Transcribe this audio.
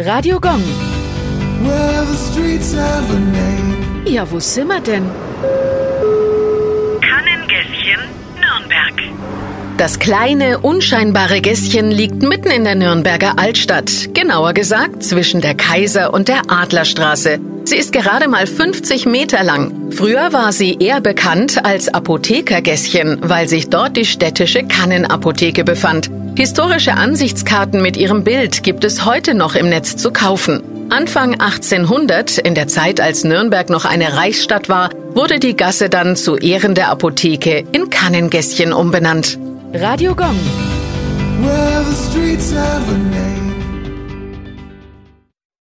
Radio Gong. Well, the streets have a name. Ja, wo sind wir denn? Kannengässchen, Nürnberg. Das kleine, unscheinbare Gässchen liegt mitten in der Nürnberger Altstadt. Genauer gesagt zwischen der Kaiser- und der Adlerstraße. Sie ist gerade mal 50 Meter lang. Früher war sie eher bekannt als Apothekergässchen, weil sich dort die städtische Kannenapotheke befand. Historische Ansichtskarten mit ihrem Bild gibt es heute noch im Netz zu kaufen. Anfang 1800, in der Zeit als Nürnberg noch eine Reichsstadt war, wurde die Gasse dann zu Ehren der Apotheke in Kannengässchen umbenannt. Radio Gong.